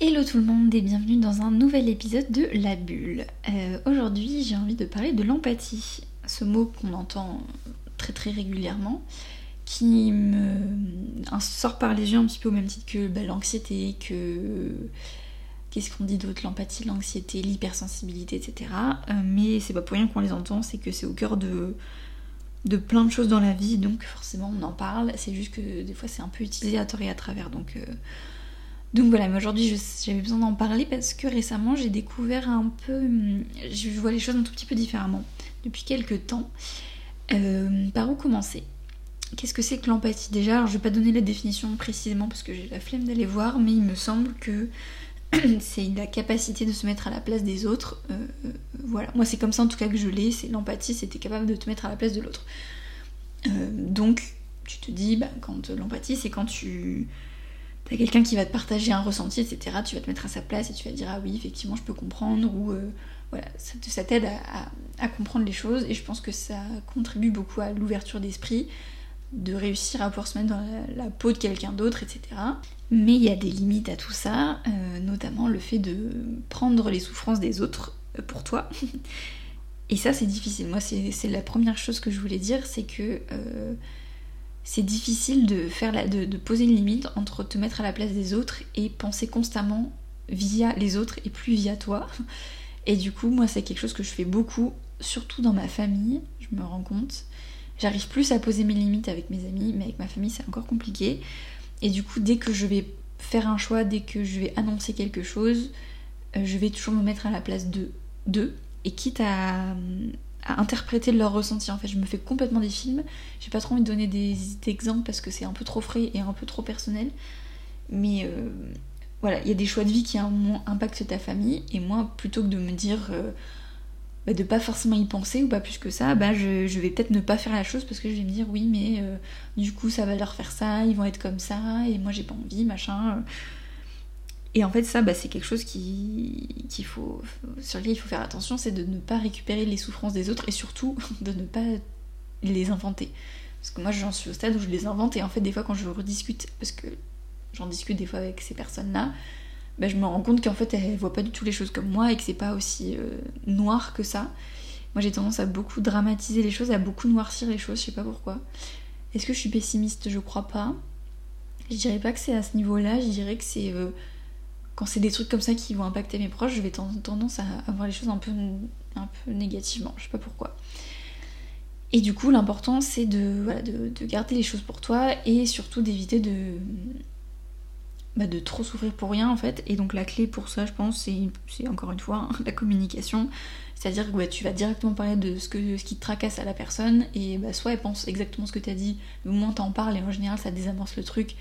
Hello tout le monde et bienvenue dans un nouvel épisode de La Bulle. Euh, aujourd'hui j'ai envie de parler de l'empathie, ce mot qu'on entend très très régulièrement, qui me sort par les yeux un petit peu au même titre que bah, l'anxiété, que... Qu'est-ce qu'on dit d'autre L'empathie, l'anxiété, l'hypersensibilité, etc. Euh, mais c'est pas pour rien qu'on les entend, c'est que c'est au cœur de, de plein de choses dans la vie, donc forcément on en parle, c'est juste que des fois c'est un peu utilisé à tort et à travers, donc... Euh, donc voilà, mais aujourd'hui j'avais besoin d'en parler parce que récemment j'ai découvert un peu. Hum, je vois les choses un tout petit peu différemment depuis quelques temps. Euh, par où commencer? Qu'est-ce que c'est que l'empathie? Déjà, alors je vais pas donner la définition précisément parce que j'ai la flemme d'aller voir, mais il me semble que c'est la capacité de se mettre à la place des autres. Euh, euh, voilà, moi c'est comme ça en tout cas que je l'ai, c'est l'empathie, c'était capable de te mettre à la place de l'autre. donc tu te dis, bah, quand l'empathie c'est quand tu t'as quelqu'un qui va te partager un ressenti, etc., tu vas te mettre à sa place et tu vas dire ah oui, effectivement, je peux comprendre, ou euh, voilà, ça, t'aide à, comprendre les choses et je pense que ça contribue beaucoup à l'ouverture d'esprit, de réussir à pouvoir se mettre dans la, peau de quelqu'un d'autre, etc. Mais il y a des limites à tout ça, euh, notamment le fait de prendre les souffrances des autres euh, pour toi. et ça, c'est difficile. Moi, c'est la première chose que je voulais dire, c'est que c'est difficile de, faire poser une limite entre te mettre à la place des autres et penser constamment via les autres et plus via toi. Et du coup, moi, c'est quelque chose que je fais beaucoup, surtout dans ma famille, je me rends compte. J'arrive plus à poser mes limites avec mes amis, mais avec ma famille, c'est encore compliqué. Et du coup, dès que je vais faire un choix, dès que je vais annoncer quelque chose, euh, je vais toujours me mettre à la place de d'eux. Et quitte à, à interpréter leur ressenti. En fait, je me fais complètement des films. J'ai pas trop envie de donner des, exemples parce que c'est un peu trop frais et un peu trop personnel. Mais euh, voilà, il y a des choix de vie qui impactent ta famille. Et moi, plutôt que de me dire euh, bah, de pas forcément y penser ou pas plus que ça, bah, je, vais peut-être ne pas faire la chose parce que je vais me dire oui, mais euh, du coup, ça va leur faire ça, ils vont être comme ça, et moi j'ai pas envie, machin. Et en fait, ça, bah, c'est quelque chose qui, faut, sur lequel il faut faire attention, c'est de ne pas récupérer les souffrances des autres et surtout de ne pas les inventer. Parce que moi, j'en suis au stade où je les invente et en fait, des fois, quand je rediscute, parce que j'en discute des fois avec ces personnes-là, bah, je me rends compte qu'en fait, elles voient pas du tout les choses comme moi et que c'est pas aussi euh, noir que ça. Moi, j'ai tendance à beaucoup dramatiser les choses, à beaucoup noircir les choses, je sais pas pourquoi. Est-ce que je suis pessimiste? Je crois pas. Je dirais pas que c'est à ce niveau-là, je dirais que c'est. Euh, quand c'est des trucs comme ça qui vont impacter mes proches, je vais tendance à voir les choses un peu, un peu négativement. Je sais pas pourquoi. Et du coup, l'important c'est de, de, garder les choses pour toi et surtout d'éviter de, bah, de trop souffrir pour rien en fait. Et donc la clé pour ça, je pense, c'est encore une fois la communication. C'est-à-dire que bah, tu vas directement parler de ce, que, ce qui te tracasse à la personne et bah, soit elle pense exactement ce que tu as dit, au moins t'en parles et en général ça désamorce le truc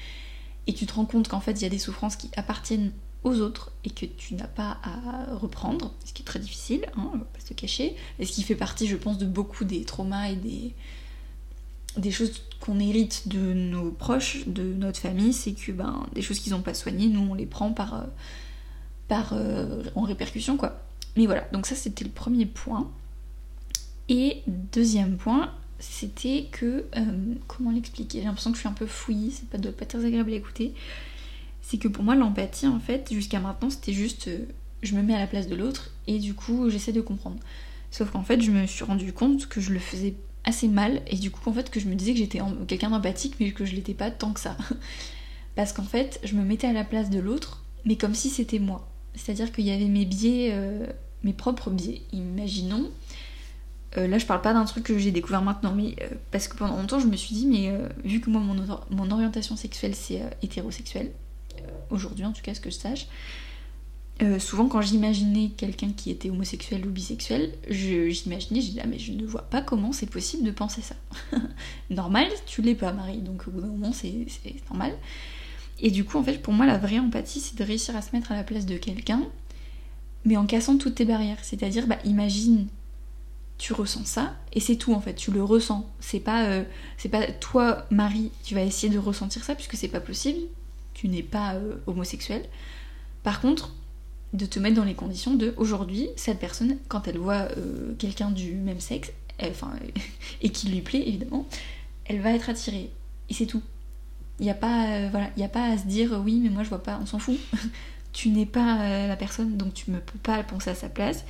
et tu te rends compte qu'en fait il y a des souffrances qui appartiennent aux autres et que tu n'as pas à reprendre, ce qui est très difficile, hein, on va pas se cacher, et ce qui fait partie, je pense, de beaucoup des traumas et des, des choses qu'on hérite de nos proches, de notre famille, c'est que ben, des choses qu'ils n'ont pas soignées, nous on les prend par, euh, par euh, en répercussion quoi. Mais voilà, donc ça c'était le premier point. Et deuxième point, c'était que euh, comment l'expliquer? J'ai l'impression que je suis un peu fouillie, pas doit pas très agréable à écouter c'est que pour moi l'empathie en fait jusqu'à maintenant c'était juste euh, je me mets à la place de l'autre et du coup j'essaie de comprendre. Sauf qu'en fait je me suis rendu compte que je le faisais assez mal et du coup en fait que je me disais que j'étais quelqu'un d'empathique mais que je l'étais pas tant que ça. Parce qu'en fait je me mettais à la place de l'autre mais comme si c'était moi. C'est-à-dire qu'il y avait mes biais, euh, mes propres biais. Imaginons, euh, là je parle pas d'un truc que j'ai découvert maintenant, mais parce que pendant longtemps je me suis dit, mais vu que moi mon, mon orientation sexuelle c'est hétérosexuelle, aujourd'hui en tout cas ce que je sache, euh, souvent quand j'imaginais quelqu'un qui était homosexuel ou bisexuel, j'imaginais, je, disais ah mais je ne vois pas comment c'est possible de penser ça. normal, tu l'es pas Marie, donc au bout d'un moment c'est normal. Et du coup en fait pour moi la vraie empathie c'est de réussir à se mettre à la place de quelqu'un, mais en cassant toutes tes barrières. C'est-à-dire bah imagine tu ressens ça et c'est tout en fait, tu le ressens. C'est pas, euh, c'est pas toi Marie tu vas essayer de ressentir ça puisque c'est pas possible tu n'es pas euh, homosexuel. Par contre, de te mettre dans les conditions de aujourd'hui, cette personne, quand elle voit euh, quelqu'un du même sexe, et qui lui plaît évidemment, elle va être attirée. Et c'est tout. Il n'y a pas, euh, a pas à se dire oui, mais moi je vois pas, on s'en fout. tu n'es pas la personne, donc tu ne peux pas penser à sa place,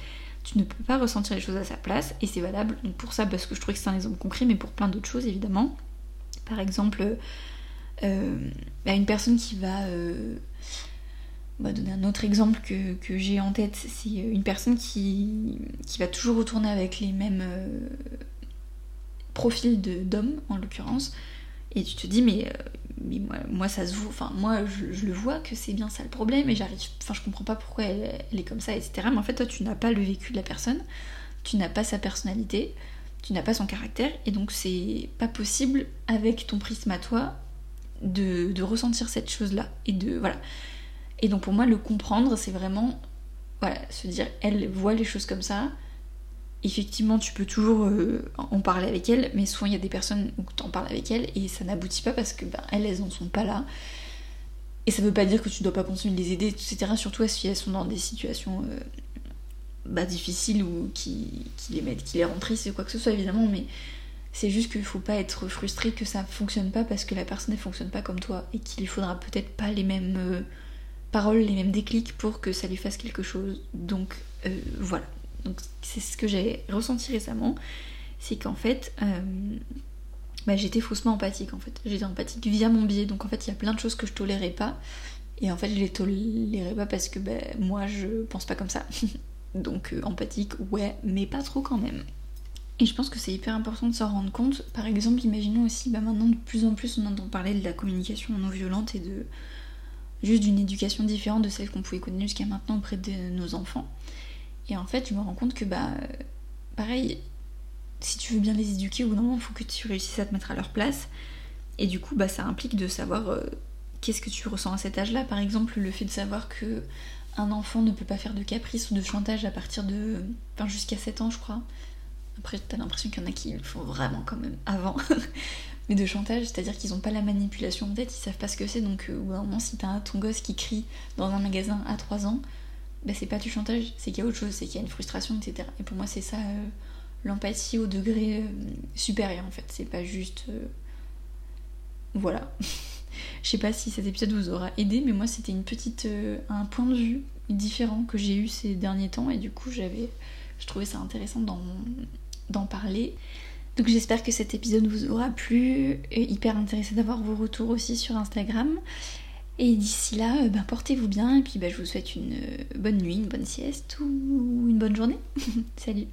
tu ne peux pas ressentir les choses à sa place, et c'est valable pour ça, parce que je trouvais que c'est un exemple concret, mais pour plein d'autres choses évidemment. Par exemple, bah, une personne qui va... Euh, va donner un autre exemple que, j'ai en tête, c'est une personne qui, qui, va toujours retourner avec les mêmes profils d'hommes, en l'occurrence, et tu te dis, mais mais moi, ça se voit, enfin moi je, le vois que c'est bien ça le problème et j'arrive, enfin je comprends pas pourquoi elle, est comme ça, etc. Mais en fait toi tu n'as pas le vécu de la personne, tu n'as pas sa personnalité, tu n'as pas son caractère et donc c'est pas possible avec ton prisme à toi de, ressentir cette chose là et de voilà. Et donc pour moi le comprendre c'est vraiment voilà se dire elle voit les choses comme ça, effectivement, tu peux toujours euh, en parler avec elle, mais souvent il y a des personnes où tu en parles avec elle et ça n'aboutit pas parce que ben, elles, n'en sont pas là. Et ça veut pas dire que tu dois pas continuer de les aider, etc. Surtout si elles sont dans des situations euh, bah, difficiles ou qui, les mettent, qui les rendent tristes, quoi que ce soit évidemment, mais c'est juste qu'il faut pas être frustré que ça fonctionne pas parce que la personne ne fonctionne pas comme toi et qu'il faudra peut-être pas les mêmes euh, paroles, les mêmes déclics pour que ça lui fasse quelque chose. Donc voilà. Donc c'est ce que j'ai ressenti récemment, c'est qu'en fait, euh, bah, j'étais faussement empathique en fait. J'étais empathique via mon biais, donc en fait il y a plein de choses que je tolérais pas. Et en fait je les tolérais pas parce que bah, moi je pense pas comme ça. donc euh, empathique, ouais, mais pas trop quand même. Et je pense que c'est hyper important de s'en rendre compte. Par exemple, imaginons aussi, bah maintenant de plus en plus on entend parler de la communication non violente et de juste d'une éducation différente de celle qu'on pouvait connaître jusqu'à maintenant auprès de nos enfants. Et en fait, je me rends compte que, bah, pareil, si tu veux bien les éduquer, d'un moment, il faut que tu réussisses à te mettre à leur place. Et du coup, bah, ça implique de savoir euh, qu'est-ce que tu ressens à cet âge-là. Par exemple, le fait de savoir que un enfant ne peut pas faire de caprice ou de chantage à partir de. Enfin, jusqu'à 7 ans, je crois. Après, t'as l'impression qu'il y en a qui le font vraiment quand même avant. Mais de chantage, c'est-à-dire qu'ils n'ont pas la manipulation en tête, ils savent pas ce que c'est. Donc, euh, au bout d'un moment, si t'as ton gosse qui crie dans un magasin à 3 ans, bah, c'est pas du chantage, c'est qu'il y a autre chose, c'est qu'il y a une frustration, etc. Et pour moi, c'est ça euh, l'empathie au degré euh, supérieur en fait. C'est pas juste. Voilà. Je sais pas si cet épisode vous aura aidé, mais moi, c'était une petite. un point de vue différent que j'ai eu ces derniers temps, et du coup, j'avais. Je trouvais ça intéressant d'en parler. Donc j'espère que cet épisode vous aura plu, hyper intéressé d'avoir vos retours aussi sur Instagram. Et d'ici là, ben, portez-vous bien et puis ben, je vous souhaite une euh, bonne nuit, une bonne sieste ou une bonne journée. Salut